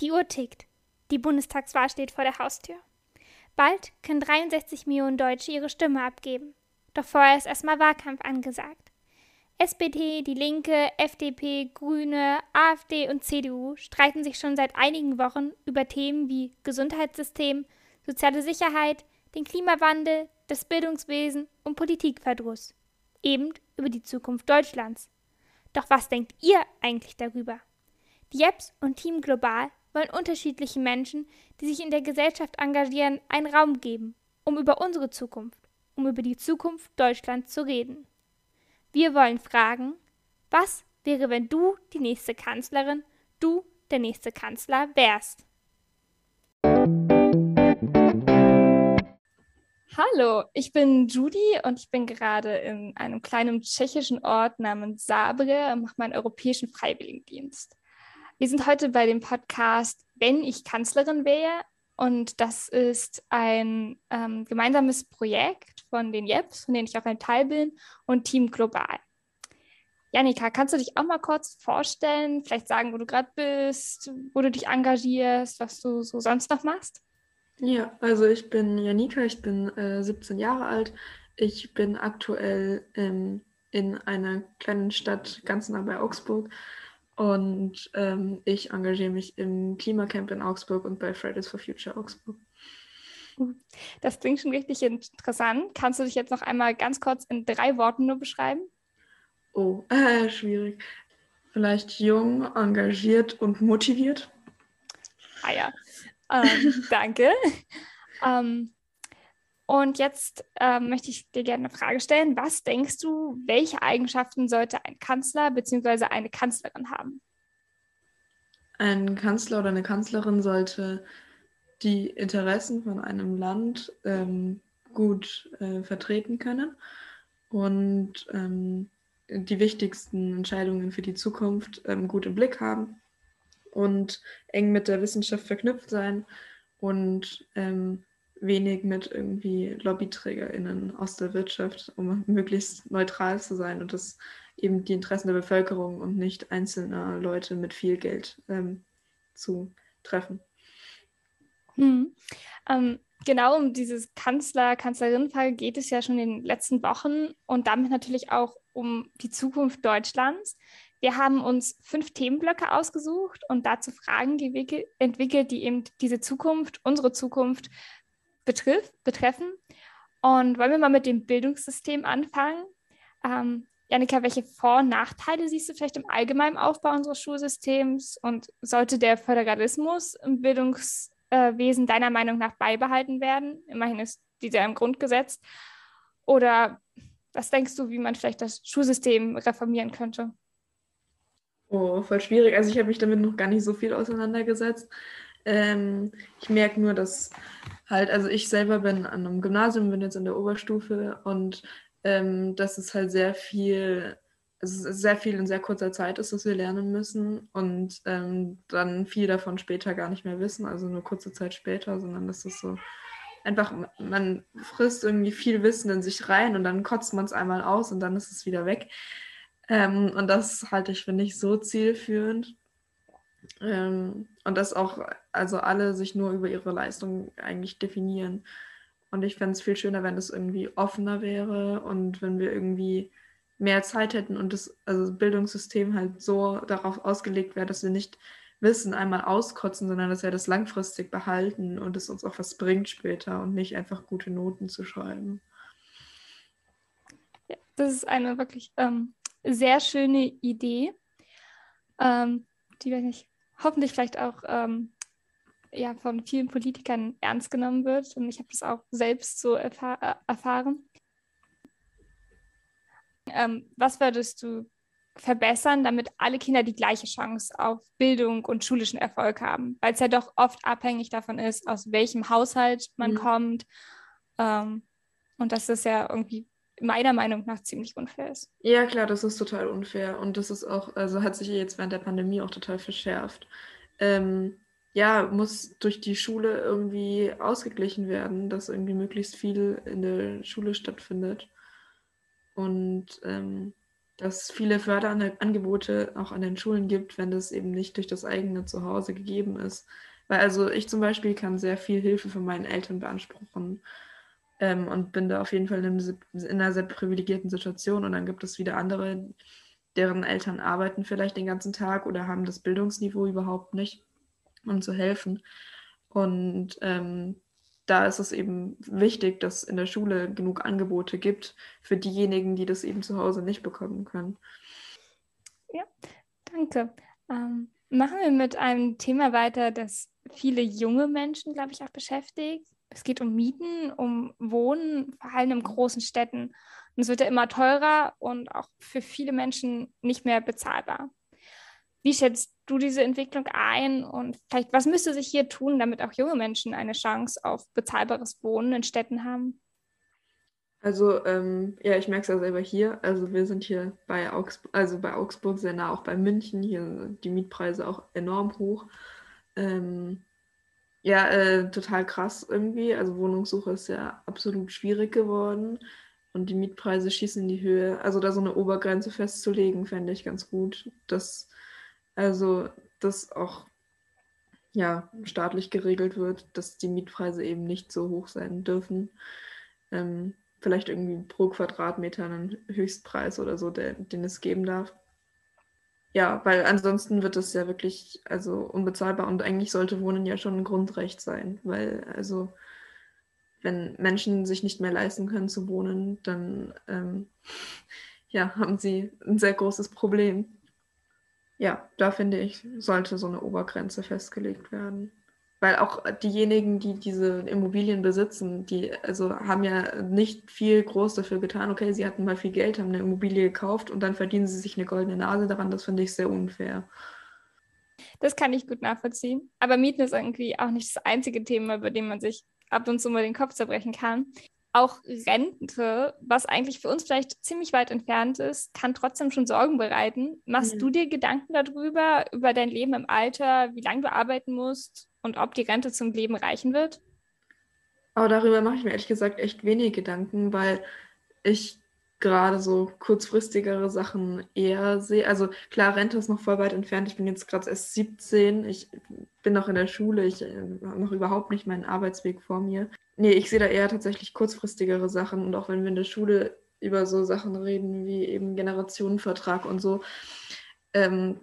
Die Uhr tickt. Die Bundestagswahl steht vor der Haustür. Bald können 63 Millionen Deutsche ihre Stimme abgeben. Doch vorher ist erstmal Wahlkampf angesagt. SPD, die Linke, FDP, Grüne, AfD und CDU streiten sich schon seit einigen Wochen über Themen wie Gesundheitssystem, soziale Sicherheit, den Klimawandel, das Bildungswesen und Politikverdruss. Eben über die Zukunft Deutschlands. Doch was denkt ihr eigentlich darüber? Die Jeps und Team Global wollen unterschiedlichen Menschen, die sich in der Gesellschaft engagieren, einen Raum geben, um über unsere Zukunft, um über die Zukunft Deutschlands zu reden. Wir wollen fragen, was wäre, wenn du die nächste Kanzlerin, du der nächste Kanzler wärst? Hallo, ich bin Judy und ich bin gerade in einem kleinen tschechischen Ort namens Sabre und mache meinen europäischen Freiwilligendienst. Wir sind heute bei dem Podcast Wenn ich Kanzlerin wäre. Und das ist ein ähm, gemeinsames Projekt von den JEPs, von denen ich auch ein Teil bin, und Team Global. Janika, kannst du dich auch mal kurz vorstellen, vielleicht sagen, wo du gerade bist, wo du dich engagierst, was du so sonst noch machst? Ja, also ich bin Janika, ich bin äh, 17 Jahre alt. Ich bin aktuell ähm, in einer kleinen Stadt ganz nah bei Augsburg und ähm, ich engagiere mich im Klimacamp in Augsburg und bei Fridays for Future Augsburg. Das klingt schon richtig interessant. Kannst du dich jetzt noch einmal ganz kurz in drei Worten nur beschreiben? Oh, äh, schwierig. Vielleicht jung, engagiert und motiviert. Ah ja, ähm, danke. ähm, und jetzt ähm, möchte ich dir gerne eine Frage stellen. Was denkst du, welche Eigenschaften sollte ein Kanzler bzw. eine Kanzlerin haben? Ein Kanzler oder eine Kanzlerin sollte die Interessen von einem Land ähm, gut äh, vertreten können und ähm, die wichtigsten Entscheidungen für die Zukunft ähm, gut im Blick haben und eng mit der Wissenschaft verknüpft sein und ähm, wenig mit irgendwie LobbyträgerInnen aus der Wirtschaft, um möglichst neutral zu sein und das eben die Interessen der Bevölkerung und nicht einzelner Leute mit viel Geld ähm, zu treffen. Hm. Ähm, genau um dieses Kanzler, Kanzlerin-Fall geht es ja schon in den letzten Wochen und damit natürlich auch um die Zukunft Deutschlands. Wir haben uns fünf Themenblöcke ausgesucht und dazu Fragen entwickelt, die eben diese Zukunft, unsere Zukunft betrifft, betreffen. Und wollen wir mal mit dem Bildungssystem anfangen? Ähm, Janika, welche Vor- und Nachteile siehst du vielleicht im allgemeinen Aufbau unseres Schulsystems? Und sollte der Föderalismus im Bildungswesen deiner Meinung nach beibehalten werden? Immerhin ist dieser im Grundgesetz. Oder was denkst du, wie man vielleicht das Schulsystem reformieren könnte? Oh, voll schwierig. Also ich habe mich damit noch gar nicht so viel auseinandergesetzt. Ähm, ich merke nur, dass halt, also ich selber bin an einem Gymnasium, bin jetzt in der Oberstufe und ähm, dass es halt sehr viel, also sehr viel in sehr kurzer Zeit ist, dass wir lernen müssen und ähm, dann viel davon später gar nicht mehr wissen, also nur kurze Zeit später, sondern dass es so einfach, man frisst irgendwie viel Wissen in sich rein und dann kotzt man es einmal aus und dann ist es wieder weg. Ähm, und das halte ich für nicht so zielführend. Ähm, und dass auch also alle sich nur über ihre Leistung eigentlich definieren. Und ich fände es viel schöner, wenn es irgendwie offener wäre und wenn wir irgendwie mehr Zeit hätten und das also Bildungssystem halt so darauf ausgelegt wäre, dass wir nicht Wissen einmal auskotzen, sondern dass wir das langfristig behalten und es uns auch was bringt später und nicht einfach gute Noten zu schreiben. Ja, das ist eine wirklich ähm, sehr schöne Idee, ähm, die, wenn ich hoffentlich vielleicht auch ähm, ja, von vielen Politikern ernst genommen wird. Und ich habe das auch selbst so erfahr äh, erfahren. Ähm, was würdest du verbessern, damit alle Kinder die gleiche Chance auf Bildung und schulischen Erfolg haben? Weil es ja doch oft abhängig davon ist, aus welchem Haushalt man mhm. kommt. Ähm, und das ist ja irgendwie meiner Meinung nach ziemlich unfair ist. Ja, klar, das ist total unfair. Und das ist auch, also hat sich jetzt während der Pandemie auch total verschärft. Ähm, ja, muss durch die Schule irgendwie ausgeglichen werden, dass irgendwie möglichst viel in der Schule stattfindet. Und ähm, dass viele Förderangebote auch an den Schulen gibt, wenn das eben nicht durch das eigene Zuhause gegeben ist. Weil also ich zum Beispiel kann sehr viel Hilfe von meinen Eltern beanspruchen ähm, und bin da auf jeden Fall in, einem, in einer sehr privilegierten Situation. Und dann gibt es wieder andere, deren Eltern arbeiten vielleicht den ganzen Tag oder haben das Bildungsniveau überhaupt nicht, um zu helfen. Und ähm, da ist es eben wichtig, dass in der Schule genug Angebote gibt für diejenigen, die das eben zu Hause nicht bekommen können. Ja, danke. Ähm, machen wir mit einem Thema weiter, das viele junge Menschen, glaube ich, auch beschäftigt. Es geht um Mieten, um Wohnen, vor allem in großen Städten. Und es wird ja immer teurer und auch für viele Menschen nicht mehr bezahlbar. Wie schätzt du diese Entwicklung ein und vielleicht, was müsste sich hier tun, damit auch junge Menschen eine Chance auf bezahlbares Wohnen in Städten haben? Also, ähm, ja, ich merke es ja selber hier. Also, wir sind hier bei Augsburg, also bei Augsburg sehr nah, auch bei München. Hier sind die Mietpreise auch enorm hoch. Ähm, ja, äh, total krass irgendwie. Also, Wohnungssuche ist ja absolut schwierig geworden und die Mietpreise schießen in die Höhe. Also, da so eine Obergrenze festzulegen, fände ich ganz gut. Das also, dass auch ja, staatlich geregelt wird, dass die Mietpreise eben nicht so hoch sein dürfen. Ähm, vielleicht irgendwie pro Quadratmeter einen Höchstpreis oder so, der, den es geben darf. Ja, weil ansonsten wird es ja wirklich also unbezahlbar und eigentlich sollte Wohnen ja schon ein Grundrecht sein, weil also wenn Menschen sich nicht mehr leisten können zu wohnen, dann ähm, ja, haben sie ein sehr großes Problem. Ja, da finde ich, sollte so eine Obergrenze festgelegt werden. Weil auch diejenigen, die diese Immobilien besitzen, die also haben ja nicht viel groß dafür getan. Okay, sie hatten mal viel Geld, haben eine Immobilie gekauft und dann verdienen sie sich eine goldene Nase daran. Das finde ich sehr unfair. Das kann ich gut nachvollziehen. Aber Mieten ist irgendwie auch nicht das einzige Thema, über dem man sich ab und zu mal den Kopf zerbrechen kann auch Rente, was eigentlich für uns vielleicht ziemlich weit entfernt ist, kann trotzdem schon Sorgen bereiten. Machst ja. du dir Gedanken darüber, über dein Leben im Alter, wie lange du arbeiten musst und ob die Rente zum Leben reichen wird? Aber darüber mache ich mir ehrlich gesagt echt wenig Gedanken, weil ich gerade so kurzfristigere Sachen eher sehe. Also klar, Rente ist noch voll weit entfernt. Ich bin jetzt gerade erst 17. Ich bin noch in der Schule. Ich äh, habe noch überhaupt nicht meinen Arbeitsweg vor mir. Nee, ich sehe da eher tatsächlich kurzfristigere Sachen. Und auch wenn wir in der Schule über so Sachen reden wie eben Generationenvertrag und so, ähm,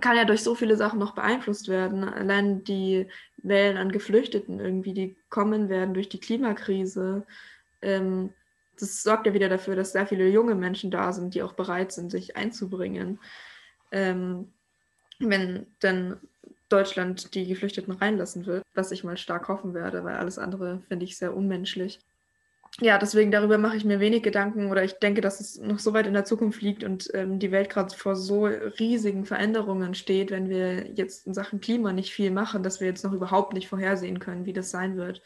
kann ja durch so viele Sachen noch beeinflusst werden. Allein die Wellen an Geflüchteten irgendwie, die kommen werden durch die Klimakrise. Ähm, das sorgt ja wieder dafür, dass sehr viele junge Menschen da sind, die auch bereit sind, sich einzubringen. Ähm, wenn dann Deutschland die Geflüchteten reinlassen wird, was ich mal stark hoffen werde, weil alles andere finde ich sehr unmenschlich. Ja, deswegen darüber mache ich mir wenig Gedanken oder ich denke, dass es noch so weit in der Zukunft liegt und ähm, die Welt gerade vor so riesigen Veränderungen steht, wenn wir jetzt in Sachen Klima nicht viel machen, dass wir jetzt noch überhaupt nicht vorhersehen können, wie das sein wird.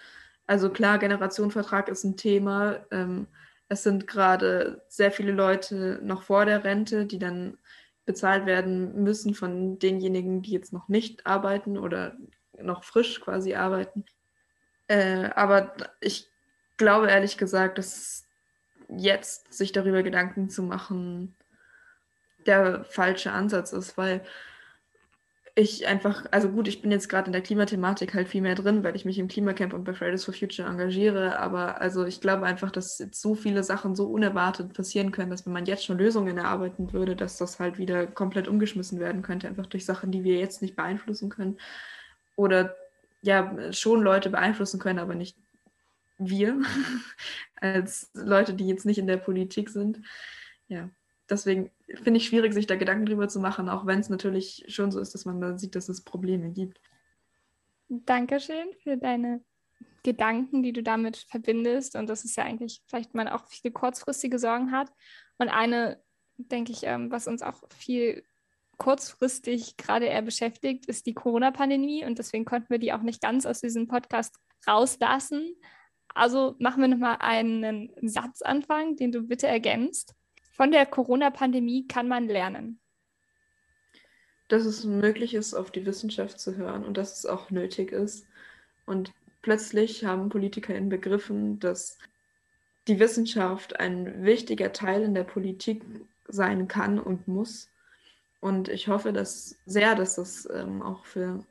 Also klar, Generationenvertrag ist ein Thema. Ähm, es sind gerade sehr viele Leute noch vor der Rente, die dann bezahlt werden müssen von denjenigen, die jetzt noch nicht arbeiten oder noch frisch quasi arbeiten. Äh, aber ich glaube ehrlich gesagt, dass jetzt sich darüber Gedanken zu machen der falsche Ansatz ist, weil ich einfach, also gut, ich bin jetzt gerade in der Klimathematik halt viel mehr drin, weil ich mich im Klimacamp und bei Fridays for Future engagiere. Aber also ich glaube einfach, dass jetzt so viele Sachen so unerwartet passieren können, dass wenn man jetzt schon Lösungen erarbeiten würde, dass das halt wieder komplett umgeschmissen werden könnte, einfach durch Sachen, die wir jetzt nicht beeinflussen können. Oder ja, schon Leute beeinflussen können, aber nicht wir als Leute, die jetzt nicht in der Politik sind. Ja deswegen finde ich schwierig, sich da Gedanken drüber zu machen, auch wenn es natürlich schon so ist, dass man da sieht, dass es Probleme gibt. Dankeschön für deine Gedanken, die du damit verbindest. Und das ist ja eigentlich vielleicht man auch viele kurzfristige Sorgen hat. Und eine, denke ich, ähm, was uns auch viel kurzfristig gerade eher beschäftigt, ist die Corona-Pandemie. Und deswegen konnten wir die auch nicht ganz aus diesem Podcast rauslassen. Also machen wir nochmal einen Satzanfang, den du bitte ergänzt. Von der Corona-Pandemie kann man lernen. Dass es möglich ist, auf die Wissenschaft zu hören und dass es auch nötig ist. Und plötzlich haben PolitikerInnen begriffen, dass die Wissenschaft ein wichtiger Teil in der Politik sein kann und muss. Und ich hoffe dass sehr, dass das ähm, auch für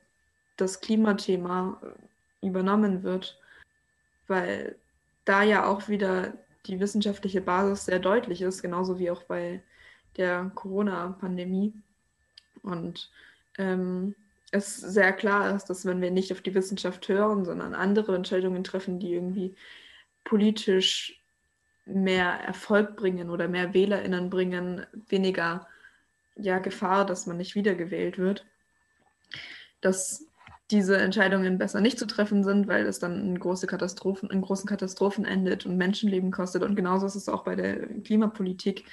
das Klimathema äh, übernommen wird, weil da ja auch wieder die wissenschaftliche Basis sehr deutlich ist, genauso wie auch bei der Corona-Pandemie. Und ähm, es sehr klar ist, dass wenn wir nicht auf die Wissenschaft hören, sondern andere Entscheidungen treffen, die irgendwie politisch mehr Erfolg bringen oder mehr WählerInnen bringen, weniger ja, Gefahr, dass man nicht wiedergewählt wird, dass diese Entscheidungen besser nicht zu treffen sind, weil es dann in, große Katastrophen, in großen Katastrophen endet und Menschenleben kostet. Und genauso ist es auch bei der Klimapolitik.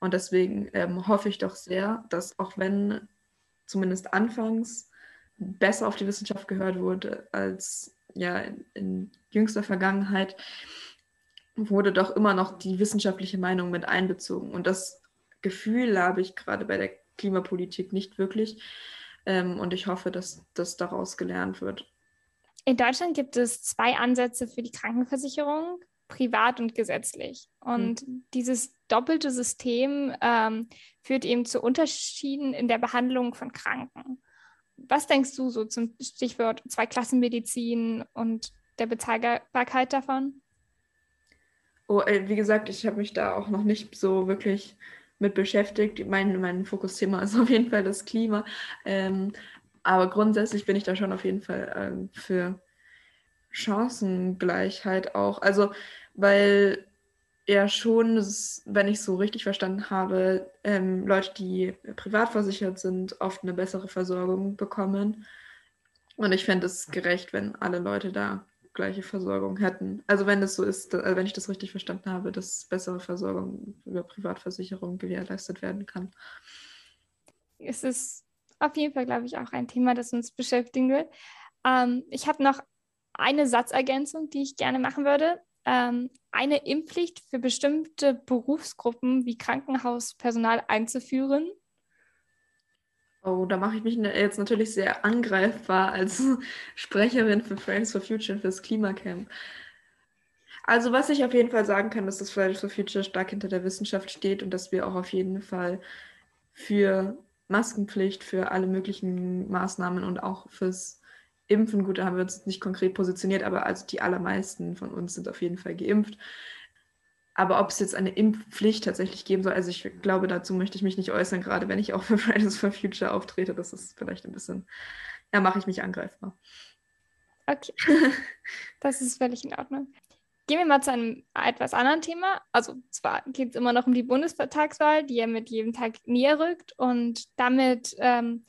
Und deswegen ähm, hoffe ich doch sehr, dass auch wenn zumindest anfangs besser auf die Wissenschaft gehört wurde als ja in, in jüngster Vergangenheit, wurde doch immer noch die wissenschaftliche Meinung mit einbezogen. Und das Gefühl habe ich gerade bei der Klimapolitik nicht wirklich. Ähm, und ich hoffe, dass das daraus gelernt wird. In Deutschland gibt es zwei Ansätze für die Krankenversicherung, privat und gesetzlich. Und mhm. dieses doppelte System ähm, führt eben zu Unterschieden in der Behandlung von Kranken. Was denkst du so zum Stichwort Zweiklassenmedizin und der Bezahlbarkeit davon? Oh, wie gesagt, ich habe mich da auch noch nicht so wirklich mit beschäftigt. Mein, mein Fokusthema ist auf jeden Fall das Klima. Ähm, aber grundsätzlich bin ich da schon auf jeden Fall ähm, für Chancengleichheit auch. Also, weil ja schon, wenn ich so richtig verstanden habe, ähm, Leute, die privat versichert sind, oft eine bessere Versorgung bekommen. Und ich fände es gerecht, wenn alle Leute da gleiche Versorgung hätten. Also wenn es so ist, also wenn ich das richtig verstanden habe, dass bessere Versorgung über Privatversicherung gewährleistet werden kann. Es ist auf jeden Fall, glaube ich, auch ein Thema, das uns beschäftigen wird. Ähm, ich habe noch eine Satzergänzung, die ich gerne machen würde. Ähm, eine Impfpflicht für bestimmte Berufsgruppen wie Krankenhauspersonal einzuführen. Oh, da mache ich mich jetzt natürlich sehr angreifbar als Sprecherin für Fridays for Future und fürs Klimacamp. Also was ich auf jeden Fall sagen kann, ist, dass Fridays for Future stark hinter der Wissenschaft steht und dass wir auch auf jeden Fall für Maskenpflicht, für alle möglichen Maßnahmen und auch fürs Impfen, gut, da haben wir uns nicht konkret positioniert, aber also die allermeisten von uns sind auf jeden Fall geimpft. Aber ob es jetzt eine Impfpflicht tatsächlich geben soll, also ich glaube, dazu möchte ich mich nicht äußern, gerade wenn ich auch für Fridays for Future auftrete. Das ist vielleicht ein bisschen, ja, mache ich mich angreifbar. Okay, das ist völlig in Ordnung. Gehen wir mal zu einem etwas anderen Thema. Also zwar geht es immer noch um die Bundestagswahl, die ja mit jedem Tag näher rückt. Und damit ähm,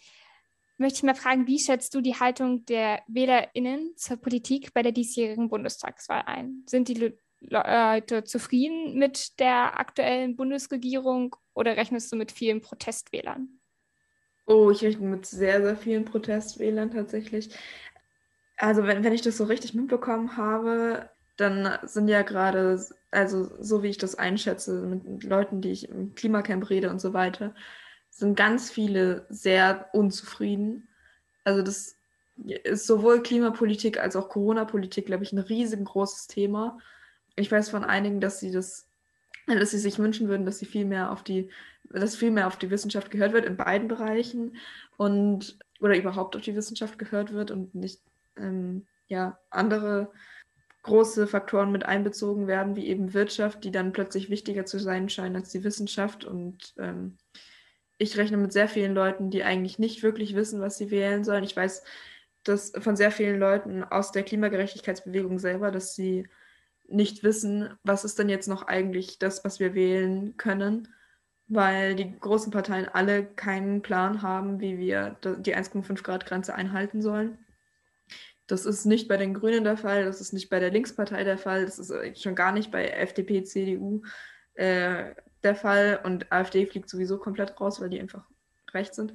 möchte ich mal fragen, wie schätzt du die Haltung der WählerInnen zur Politik bei der diesjährigen Bundestagswahl ein? Sind die Leute zufrieden mit der aktuellen Bundesregierung oder rechnest du mit vielen Protestwählern? Oh, ich rechne mit sehr, sehr vielen Protestwählern tatsächlich. Also wenn, wenn ich das so richtig mitbekommen habe, dann sind ja gerade, also so wie ich das einschätze, mit Leuten, die ich im Klimacamp rede und so weiter, sind ganz viele sehr unzufrieden. Also das ist sowohl Klimapolitik als auch Corona-Politik, glaube ich, ein riesengroßes Thema ich weiß von einigen, dass sie das, dass sie sich wünschen würden, dass sie viel mehr auf die, dass viel mehr auf die Wissenschaft gehört wird in beiden Bereichen und oder überhaupt auf die Wissenschaft gehört wird und nicht ähm, ja andere große Faktoren mit einbezogen werden, wie eben Wirtschaft, die dann plötzlich wichtiger zu sein scheinen als die Wissenschaft. Und ähm, ich rechne mit sehr vielen Leuten, die eigentlich nicht wirklich wissen, was sie wählen sollen. Ich weiß dass von sehr vielen Leuten aus der Klimagerechtigkeitsbewegung selber, dass sie nicht wissen, was ist denn jetzt noch eigentlich das, was wir wählen können, weil die großen Parteien alle keinen Plan haben, wie wir die 1,5 Grad Grenze einhalten sollen. Das ist nicht bei den Grünen der Fall, das ist nicht bei der Linkspartei der Fall, das ist schon gar nicht bei FDP, CDU äh, der Fall und AfD fliegt sowieso komplett raus, weil die einfach rechts sind.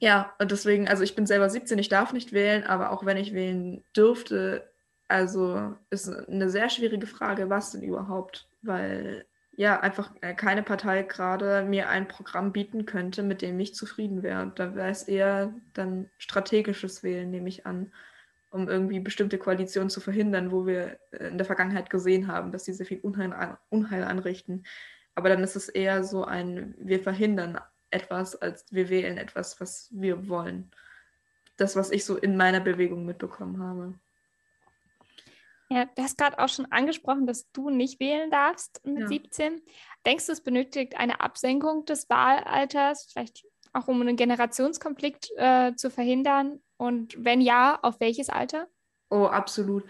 Ja, und deswegen, also ich bin selber 17, ich darf nicht wählen, aber auch wenn ich wählen dürfte, also ist eine sehr schwierige Frage, was denn überhaupt, weil ja einfach äh, keine Partei gerade mir ein Programm bieten könnte, mit dem ich zufrieden wäre. Da wäre es eher dann strategisches Wählen, nehme ich an, um irgendwie bestimmte Koalitionen zu verhindern, wo wir äh, in der Vergangenheit gesehen haben, dass sie sehr viel Unheil, Unheil anrichten. Aber dann ist es eher so ein, wir verhindern etwas, als wir wählen etwas, was wir wollen. Das, was ich so in meiner Bewegung mitbekommen habe. Ja, du hast gerade auch schon angesprochen, dass du nicht wählen darfst mit ja. 17. Denkst du, es benötigt eine Absenkung des Wahlalters, vielleicht auch um einen Generationskonflikt äh, zu verhindern? Und wenn ja, auf welches Alter? Oh, absolut.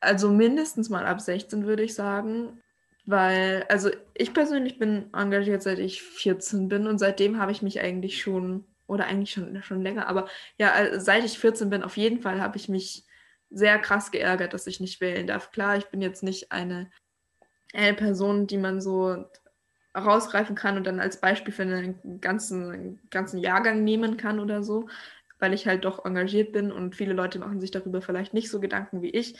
Also mindestens mal ab 16 würde ich sagen. Weil, also ich persönlich bin engagiert, seit ich 14 bin und seitdem habe ich mich eigentlich schon, oder eigentlich schon, schon länger, aber ja, seit ich 14 bin, auf jeden Fall habe ich mich sehr krass geärgert, dass ich nicht wählen darf. Klar, ich bin jetzt nicht eine, eine Person, die man so rausgreifen kann und dann als Beispiel für einen ganzen, ganzen Jahrgang nehmen kann oder so, weil ich halt doch engagiert bin und viele Leute machen sich darüber vielleicht nicht so Gedanken wie ich.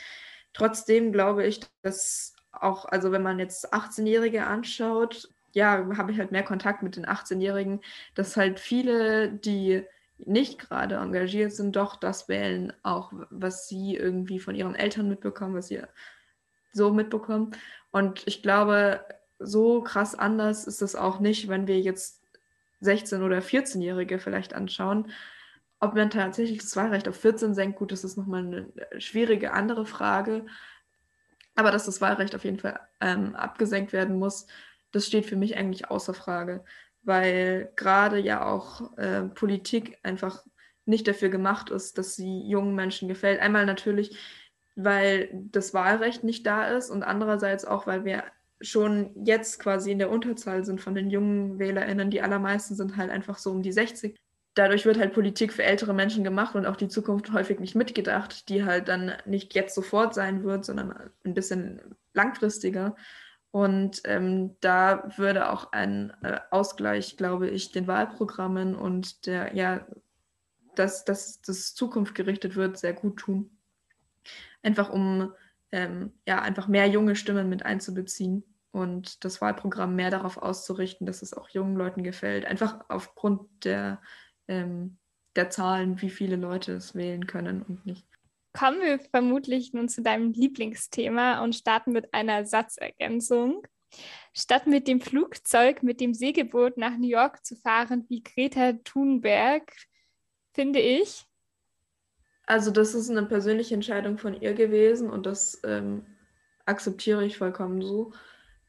Trotzdem glaube ich, dass auch, also wenn man jetzt 18-Jährige anschaut, ja, habe ich halt mehr Kontakt mit den 18-Jährigen, dass halt viele, die nicht gerade engagiert sind, doch das wählen, auch was sie irgendwie von ihren Eltern mitbekommen, was sie so mitbekommen. Und ich glaube, so krass anders ist es auch nicht, wenn wir jetzt 16- oder 14-Jährige vielleicht anschauen. Ob man tatsächlich das Wahlrecht auf 14 senkt, gut, das ist nochmal eine schwierige andere Frage. Aber dass das Wahlrecht auf jeden Fall ähm, abgesenkt werden muss, das steht für mich eigentlich außer Frage, weil gerade ja auch äh, Politik einfach nicht dafür gemacht ist, dass sie jungen Menschen gefällt. Einmal natürlich, weil das Wahlrecht nicht da ist und andererseits auch, weil wir schon jetzt quasi in der Unterzahl sind von den jungen WählerInnen. Die allermeisten sind halt einfach so um die 60 dadurch wird halt Politik für ältere Menschen gemacht und auch die Zukunft häufig nicht mitgedacht, die halt dann nicht jetzt sofort sein wird, sondern ein bisschen langfristiger. Und ähm, da würde auch ein äh, Ausgleich, glaube ich, den Wahlprogrammen und der, ja, dass, dass das Zukunft gerichtet wird, sehr gut tun. Einfach um ähm, ja, einfach mehr junge Stimmen mit einzubeziehen und das Wahlprogramm mehr darauf auszurichten, dass es auch jungen Leuten gefällt. Einfach aufgrund der ähm, der Zahlen, wie viele Leute es wählen können und nicht. Kommen wir vermutlich nun zu deinem Lieblingsthema und starten mit einer Satzergänzung. Statt mit dem Flugzeug mit dem Segelboot nach New York zu fahren wie Greta Thunberg, finde ich. Also das ist eine persönliche Entscheidung von ihr gewesen und das ähm, akzeptiere ich vollkommen so.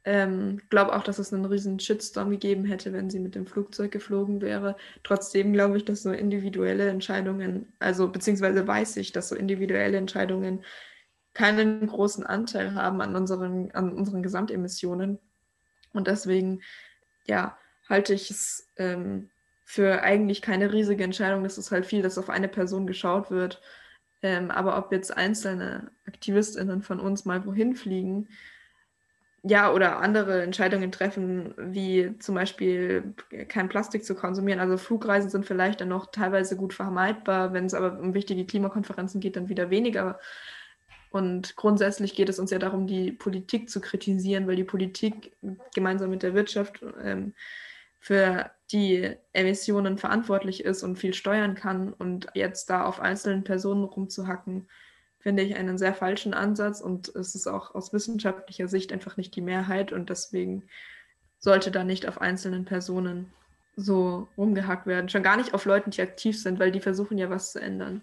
Ähm, glaube auch, dass es einen riesen Shitstorm gegeben hätte, wenn sie mit dem Flugzeug geflogen wäre. Trotzdem glaube ich, dass so individuelle Entscheidungen, also beziehungsweise weiß ich, dass so individuelle Entscheidungen keinen großen Anteil haben an unseren, an unseren Gesamtemissionen. Und deswegen, ja, halte ich es ähm, für eigentlich keine riesige Entscheidung. Das ist halt viel, dass auf eine Person geschaut wird. Ähm, aber ob jetzt einzelne AktivistInnen von uns mal wohin fliegen, ja, oder andere Entscheidungen treffen, wie zum Beispiel kein Plastik zu konsumieren. Also Flugreisen sind vielleicht dann noch teilweise gut vermeidbar, wenn es aber um wichtige Klimakonferenzen geht, dann wieder weniger. Und grundsätzlich geht es uns ja darum, die Politik zu kritisieren, weil die Politik gemeinsam mit der Wirtschaft ähm, für die Emissionen verantwortlich ist und viel steuern kann. Und jetzt da auf einzelnen Personen rumzuhacken, finde ich einen sehr falschen Ansatz und es ist auch aus wissenschaftlicher Sicht einfach nicht die Mehrheit und deswegen sollte da nicht auf einzelnen Personen so rumgehackt werden. Schon gar nicht auf Leuten, die aktiv sind, weil die versuchen ja was zu ändern.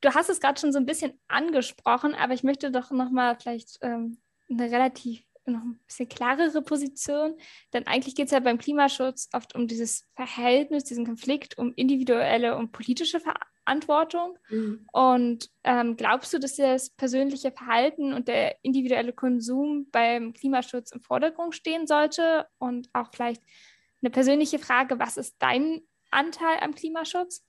Du hast es gerade schon so ein bisschen angesprochen, aber ich möchte doch nochmal vielleicht ähm, eine relativ noch ein bisschen klarere Position, denn eigentlich geht es ja beim Klimaschutz oft um dieses Verhältnis, diesen Konflikt, um individuelle und politische Verantwortung. Mhm. Und ähm, glaubst du, dass das persönliche Verhalten und der individuelle Konsum beim Klimaschutz im Vordergrund stehen sollte? Und auch vielleicht eine persönliche Frage, was ist dein Anteil am Klimaschutz?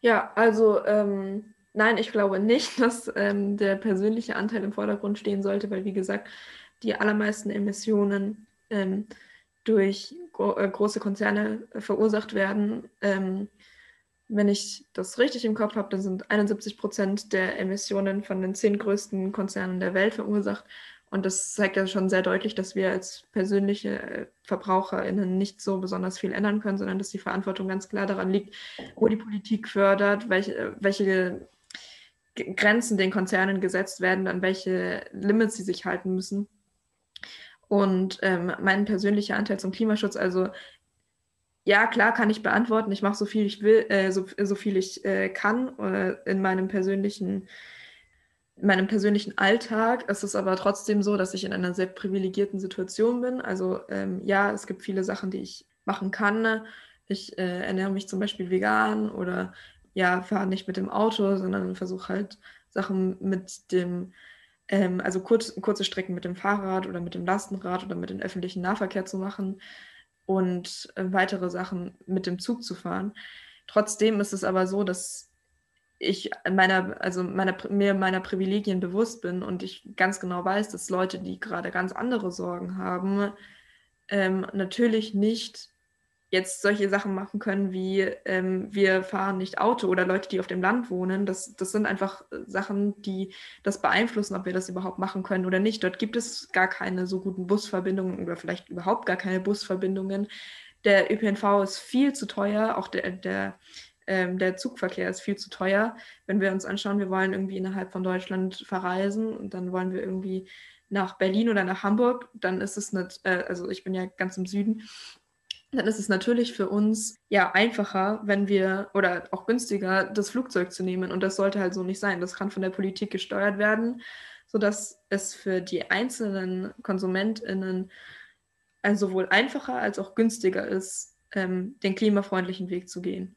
Ja, also ähm, nein, ich glaube nicht, dass ähm, der persönliche Anteil im Vordergrund stehen sollte, weil wie gesagt, die allermeisten Emissionen ähm, durch äh, große Konzerne verursacht werden. Ähm, wenn ich das richtig im Kopf habe, dann sind 71 Prozent der Emissionen von den zehn größten Konzernen der Welt verursacht. Und das zeigt ja schon sehr deutlich, dass wir als persönliche äh, VerbraucherInnen nicht so besonders viel ändern können, sondern dass die Verantwortung ganz klar daran liegt, wo die Politik fördert, welche, welche Grenzen den Konzernen gesetzt werden, an welche Limits sie sich halten müssen. Und ähm, mein persönlicher Anteil zum Klimaschutz, also ja, klar kann ich beantworten, ich mache so viel ich will, äh, so, so viel ich äh, kann äh, in meinem persönlichen, in meinem persönlichen Alltag. Es ist aber trotzdem so, dass ich in einer sehr privilegierten Situation bin. Also ähm, ja, es gibt viele Sachen, die ich machen kann. Ich äh, ernähre mich zum Beispiel vegan oder ja, fahre nicht mit dem Auto, sondern versuche halt Sachen mit dem ähm, also kurz, kurze Strecken mit dem Fahrrad oder mit dem Lastenrad oder mit dem öffentlichen Nahverkehr zu machen und äh, weitere Sachen mit dem Zug zu fahren. Trotzdem ist es aber so, dass ich meiner, also meiner, mir meiner Privilegien bewusst bin und ich ganz genau weiß, dass Leute, die gerade ganz andere Sorgen haben, ähm, natürlich nicht jetzt solche Sachen machen können wie ähm, wir fahren nicht Auto oder Leute, die auf dem Land wohnen. Das, das sind einfach äh, Sachen, die das beeinflussen, ob wir das überhaupt machen können oder nicht. Dort gibt es gar keine so guten Busverbindungen oder vielleicht überhaupt gar keine Busverbindungen. Der ÖPNV ist viel zu teuer, auch der, der, ähm, der Zugverkehr ist viel zu teuer. Wenn wir uns anschauen, wir wollen irgendwie innerhalb von Deutschland verreisen und dann wollen wir irgendwie nach Berlin oder nach Hamburg, dann ist es nicht, äh, also ich bin ja ganz im Süden, dann ist es natürlich für uns ja einfacher, wenn wir oder auch günstiger das Flugzeug zu nehmen. Und das sollte halt so nicht sein. Das kann von der Politik gesteuert werden, sodass es für die einzelnen KonsumentInnen also sowohl einfacher als auch günstiger ist, ähm, den klimafreundlichen Weg zu gehen.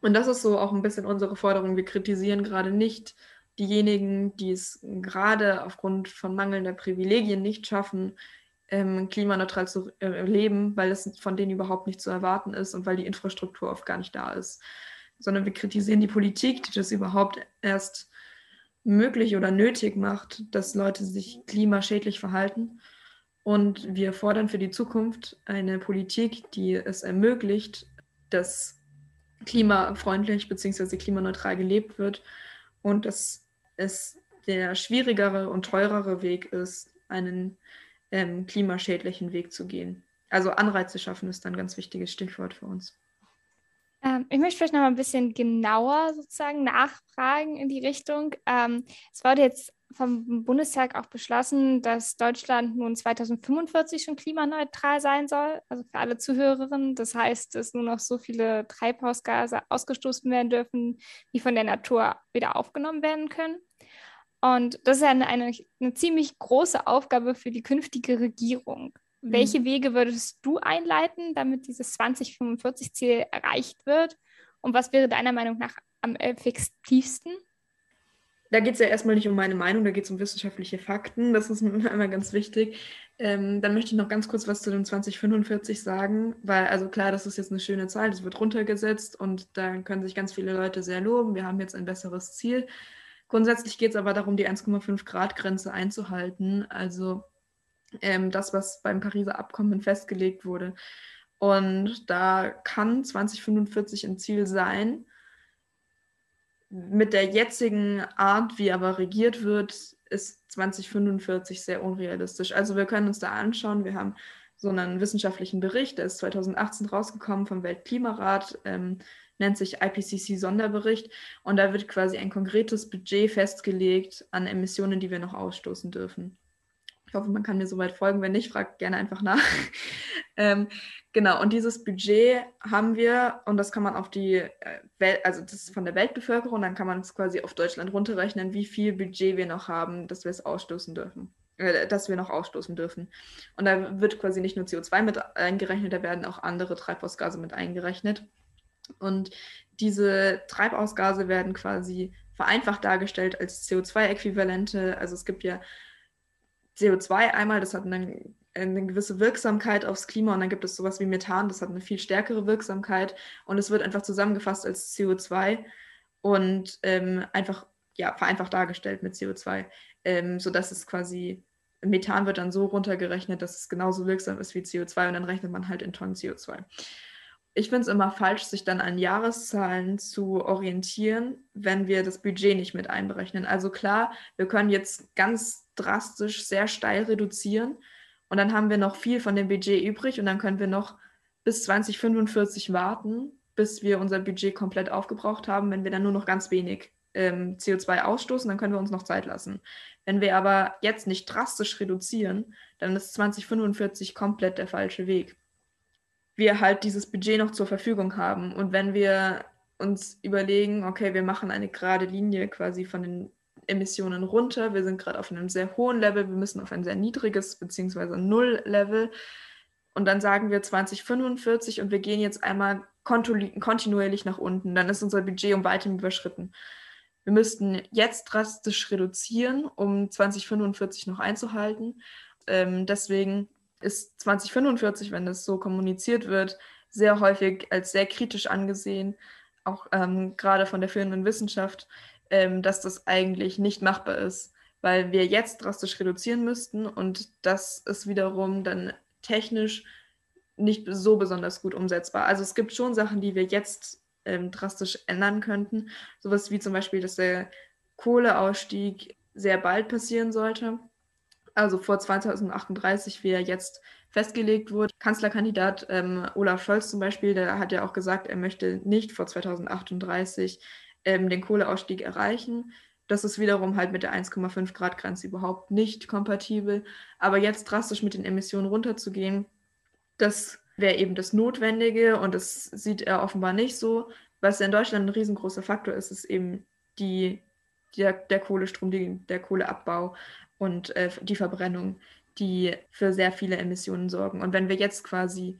Und das ist so auch ein bisschen unsere Forderung. Wir kritisieren gerade nicht diejenigen, die es gerade aufgrund von mangelnder Privilegien nicht schaffen, ähm, klimaneutral zu äh, leben, weil es von denen überhaupt nicht zu erwarten ist und weil die Infrastruktur oft gar nicht da ist. Sondern wir kritisieren die Politik, die das überhaupt erst möglich oder nötig macht, dass Leute sich klimaschädlich verhalten. Und wir fordern für die Zukunft eine Politik, die es ermöglicht, dass klimafreundlich bzw. klimaneutral gelebt wird und dass es der schwierigere und teurere Weg ist, einen ähm, klimaschädlichen Weg zu gehen. Also Anreize schaffen ist ein ganz wichtiges Stichwort für uns. Ähm, ich möchte vielleicht noch mal ein bisschen genauer sozusagen nachfragen in die Richtung. Ähm, es wurde jetzt vom Bundestag auch beschlossen, dass Deutschland nun 2045 schon klimaneutral sein soll, also für alle Zuhörerinnen. Das heißt, dass nur noch so viele Treibhausgase ausgestoßen werden dürfen, die von der Natur wieder aufgenommen werden können. Und das ist eine, eine, eine ziemlich große Aufgabe für die künftige Regierung. Mhm. Welche Wege würdest du einleiten, damit dieses 2045-Ziel erreicht wird? Und was wäre deiner Meinung nach am effektivsten? Da geht es ja erstmal nicht um meine Meinung, da geht es um wissenschaftliche Fakten. Das ist mir immer ganz wichtig. Ähm, dann möchte ich noch ganz kurz was zu dem 2045 sagen, weil, also klar, das ist jetzt eine schöne Zahl, das wird runtergesetzt und da können sich ganz viele Leute sehr loben. Wir haben jetzt ein besseres Ziel. Grundsätzlich geht es aber darum, die 1,5 Grad Grenze einzuhalten. Also ähm, das, was beim Pariser Abkommen festgelegt wurde. Und da kann 2045 ein Ziel sein. Mit der jetzigen Art, wie aber regiert wird, ist 2045 sehr unrealistisch. Also wir können uns da anschauen, wir haben so einen wissenschaftlichen Bericht, der ist 2018 rausgekommen vom Weltklimarat. Ähm, nennt sich IPCC-Sonderbericht und da wird quasi ein konkretes Budget festgelegt an Emissionen, die wir noch ausstoßen dürfen. Ich hoffe, man kann mir soweit folgen. Wenn nicht, fragt gerne einfach nach. ähm, genau, und dieses Budget haben wir, und das kann man auf die äh, Welt, also das ist von der Weltbevölkerung, dann kann man es quasi auf Deutschland runterrechnen, wie viel Budget wir noch haben, dass wir es ausstoßen dürfen. Äh, dass wir noch ausstoßen dürfen. Und da wird quasi nicht nur CO2 mit eingerechnet, da werden auch andere Treibhausgase mit eingerechnet. Und diese Treibhausgase werden quasi vereinfacht dargestellt als CO2-Äquivalente. Also es gibt ja CO2 einmal, das hat eine, eine, gewisse Wirksamkeit aufs Klima. Und dann gibt es sowas wie Methan, das hat eine viel stärkere Wirksamkeit. Und es wird einfach zusammengefasst als CO2 und ähm, einfach ja, vereinfacht dargestellt mit CO2, ähm, sodass es quasi Methan wird dann so runtergerechnet, dass es genauso wirksam ist wie CO2 und dann rechnet man halt in Tonnen CO2 ich finde es immer falsch, sich dann an Jahreszahlen zu orientieren, wenn wir das Budget nicht mit einberechnen. Also klar, wir können jetzt ganz drastisch sehr steil reduzieren und dann haben wir noch viel von dem Budget übrig und dann können wir noch bis 2045 warten, bis wir unser Budget komplett aufgebraucht haben, wenn wir dann nur noch ganz wenig ähm, CO2 ausstoßen, dann können wir uns noch Zeit lassen. Wenn wir aber jetzt nicht drastisch reduzieren, dann ist 2045 komplett der falsche Weg. Wir halt dieses Budget noch zur Verfügung haben. Und wenn wir uns überlegen, okay, wir machen eine gerade Linie quasi von den Emissionen runter, wir sind gerade auf einem sehr hohen Level, wir müssen auf ein sehr niedriges bzw. Null-Level. Und dann sagen wir 2045 und wir gehen jetzt einmal kontinuierlich nach unten. Dann ist unser Budget um weitem überschritten. Wir müssten jetzt drastisch reduzieren, um 2045 noch einzuhalten. Ähm, deswegen ist 2045, wenn das so kommuniziert wird, sehr häufig als sehr kritisch angesehen, auch ähm, gerade von der führenden Wissenschaft, ähm, dass das eigentlich nicht machbar ist, weil wir jetzt drastisch reduzieren müssten und das ist wiederum dann technisch nicht so besonders gut umsetzbar. Also es gibt schon Sachen, die wir jetzt ähm, drastisch ändern könnten. Sowas wie zum Beispiel, dass der Kohleausstieg sehr bald passieren sollte. Also vor 2038, wie er jetzt festgelegt wurde. Kanzlerkandidat ähm, Olaf Scholz zum Beispiel, der hat ja auch gesagt, er möchte nicht vor 2038 ähm, den Kohleausstieg erreichen. Das ist wiederum halt mit der 1,5 Grad Grenze überhaupt nicht kompatibel. Aber jetzt drastisch mit den Emissionen runterzugehen, das wäre eben das Notwendige und das sieht er offenbar nicht so. Was in Deutschland ein riesengroßer Faktor ist, ist eben die, der, der Kohlestrom, die, der Kohleabbau und äh, die Verbrennung, die für sehr viele Emissionen sorgen. Und wenn wir jetzt quasi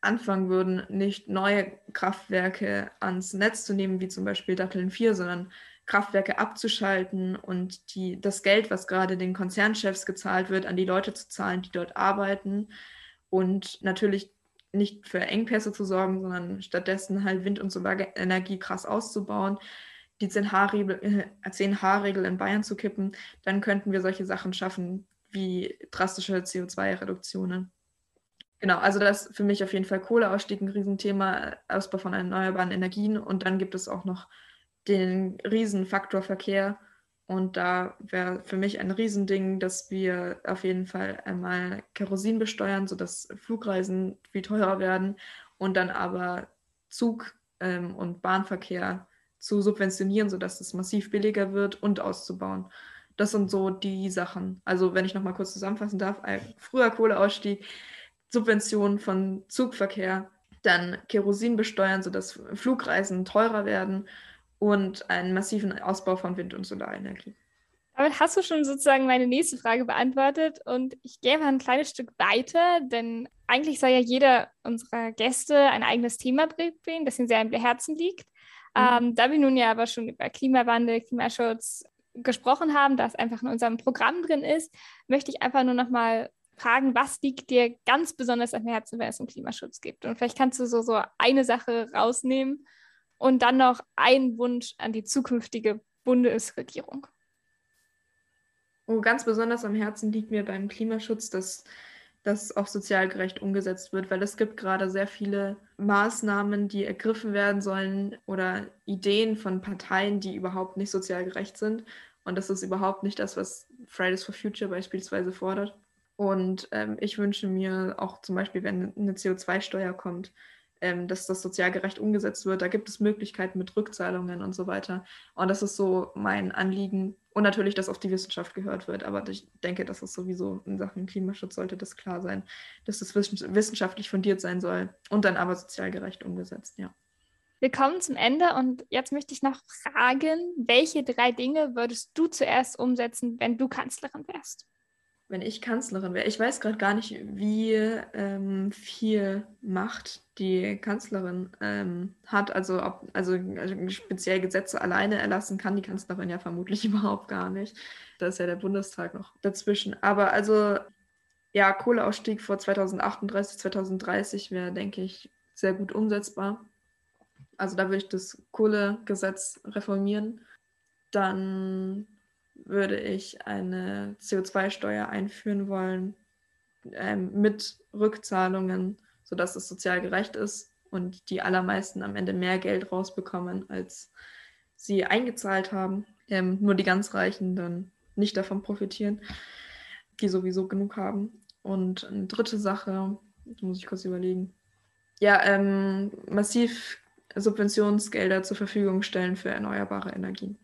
anfangen würden, nicht neue Kraftwerke ans Netz zu nehmen, wie zum Beispiel Datteln 4, sondern Kraftwerke abzuschalten und die, das Geld, was gerade den Konzernchefs gezahlt wird, an die Leute zu zahlen, die dort arbeiten, und natürlich nicht für Engpässe zu sorgen, sondern stattdessen halt Wind- und Solarenergie krass auszubauen, die 10H-Regel 10 äh, in Bayern zu kippen, dann könnten wir solche Sachen schaffen wie drastische CO2-Reduktionen. Genau, also das ist für mich auf jeden Fall Kohleausstieg ein Riesenthema, Ausbau von erneuerbaren Energien. Und dann gibt es auch noch den Riesenfaktor Verkehr, und da wäre für mich ein Riesending, dass wir auf jeden Fall einmal Kerosin besteuern, sodass Flugreisen viel teurer werden. Und dann aber Zug- ähm, und Bahnverkehr zu subventionieren, sodass es massiv billiger wird und auszubauen. Das sind so die Sachen. Also wenn ich nochmal kurz zusammenfassen darf, früher Kohleausstieg, Subventionen von Zugverkehr, dann Kerosin besteuern, sodass Flugreisen teurer werden und einen massiven Ausbau von Wind- und Solarenergie. Damit hast du schon sozusagen meine nächste Frage beantwortet und ich gehe mal ein kleines Stück weiter, denn eigentlich soll ja jeder unserer Gäste ein eigenes Thema bringen, das ihm sehr am Herzen liegt. Mhm. Ähm, da wir nun ja aber schon über Klimawandel, Klimaschutz gesprochen haben, das einfach in unserem Programm drin ist, möchte ich einfach nur noch mal fragen, was liegt dir ganz besonders am Herzen, wenn es um Klimaschutz geht? Und vielleicht kannst du so, so eine Sache rausnehmen und dann noch ein Wunsch an die zukünftige Bundesregierung. Oh, ganz besonders am Herzen liegt mir beim Klimaschutz, dass das auch sozial gerecht umgesetzt wird, weil es gibt gerade sehr viele Maßnahmen, die ergriffen werden sollen oder Ideen von Parteien, die überhaupt nicht sozial gerecht sind. Und das ist überhaupt nicht das, was Fridays for Future beispielsweise fordert. Und ähm, ich wünsche mir auch zum Beispiel, wenn eine CO2-Steuer kommt, ähm, dass das sozial gerecht umgesetzt wird. Da gibt es Möglichkeiten mit Rückzahlungen und so weiter. Und das ist so mein Anliegen. Und natürlich, dass auf die Wissenschaft gehört wird. Aber ich denke, dass es sowieso in Sachen Klimaschutz sollte das klar sein, dass das wissenschaftlich fundiert sein soll und dann aber sozial gerecht umgesetzt, ja. Wir kommen zum Ende und jetzt möchte ich noch fragen, welche drei Dinge würdest du zuerst umsetzen, wenn du Kanzlerin wärst? Wenn ich Kanzlerin wäre. Ich weiß gerade gar nicht, wie ähm, viel Macht die Kanzlerin ähm, hat. Also, ob, also, also speziell Gesetze alleine erlassen kann die Kanzlerin ja vermutlich überhaupt gar nicht. Da ist ja der Bundestag noch dazwischen. Aber also ja, Kohleausstieg vor 2038, 2030 wäre, denke ich, sehr gut umsetzbar. Also da würde ich das Kohlegesetz reformieren. Dann würde ich eine CO2-Steuer einführen wollen ähm, mit Rückzahlungen, sodass es sozial gerecht ist und die allermeisten am Ende mehr Geld rausbekommen, als sie eingezahlt haben. Ähm, nur die ganz Reichen dann nicht davon profitieren, die sowieso genug haben. Und eine dritte Sache, muss ich kurz überlegen. Ja, ähm, massiv Subventionsgelder zur Verfügung stellen für erneuerbare Energien.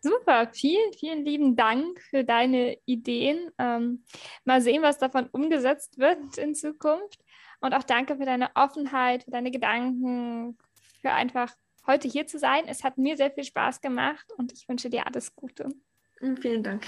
Super, vielen, vielen lieben Dank für deine Ideen. Ähm, mal sehen, was davon umgesetzt wird in Zukunft. Und auch danke für deine Offenheit, für deine Gedanken, für einfach heute hier zu sein. Es hat mir sehr viel Spaß gemacht und ich wünsche dir alles Gute. Vielen Dank.